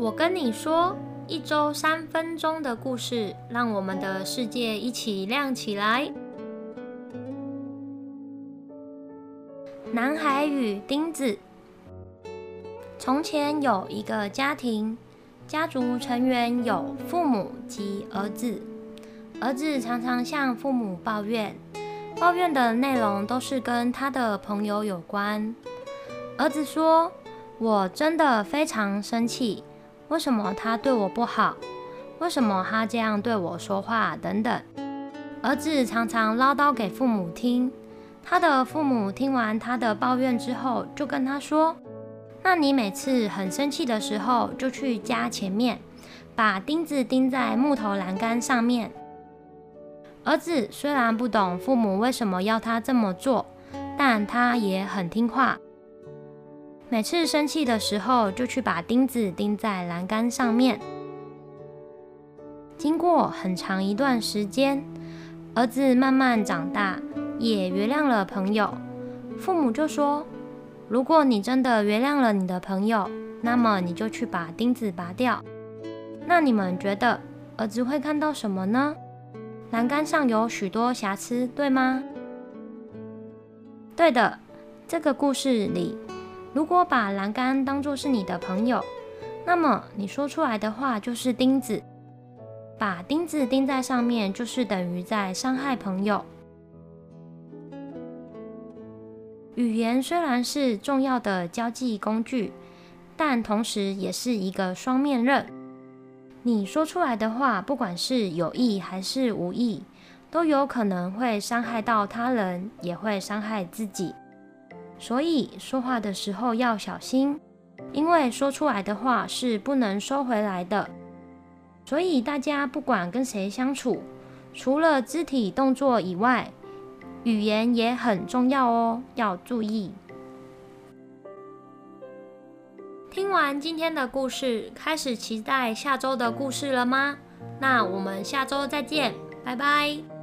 我跟你说，一周三分钟的故事，让我们的世界一起亮起来。男孩与钉子。从前有一个家庭，家族成员有父母及儿子。儿子常常向父母抱怨，抱怨的内容都是跟他的朋友有关。儿子说：“我真的非常生气。”为什么他对我不好？为什么他这样对我说话？等等，儿子常常唠叨给父母听。他的父母听完他的抱怨之后，就跟他说：“那你每次很生气的时候，就去家前面，把钉子钉在木头栏杆上面。”儿子虽然不懂父母为什么要他这么做，但他也很听话。每次生气的时候，就去把钉子钉在栏杆上面。经过很长一段时间，儿子慢慢长大，也原谅了朋友。父母就说：“如果你真的原谅了你的朋友，那么你就去把钉子拔掉。”那你们觉得儿子会看到什么呢？栏杆上有许多瑕疵，对吗？对的，这个故事里。如果把栏杆当作是你的朋友，那么你说出来的话就是钉子，把钉子钉在上面，就是等于在伤害朋友。语言虽然是重要的交际工具，但同时也是一个双面刃。你说出来的话，不管是有意还是无意，都有可能会伤害到他人，也会伤害自己。所以说话的时候要小心，因为说出来的话是不能收回来的。所以大家不管跟谁相处，除了肢体动作以外，语言也很重要哦，要注意。听完今天的故事，开始期待下周的故事了吗？那我们下周再见，拜拜。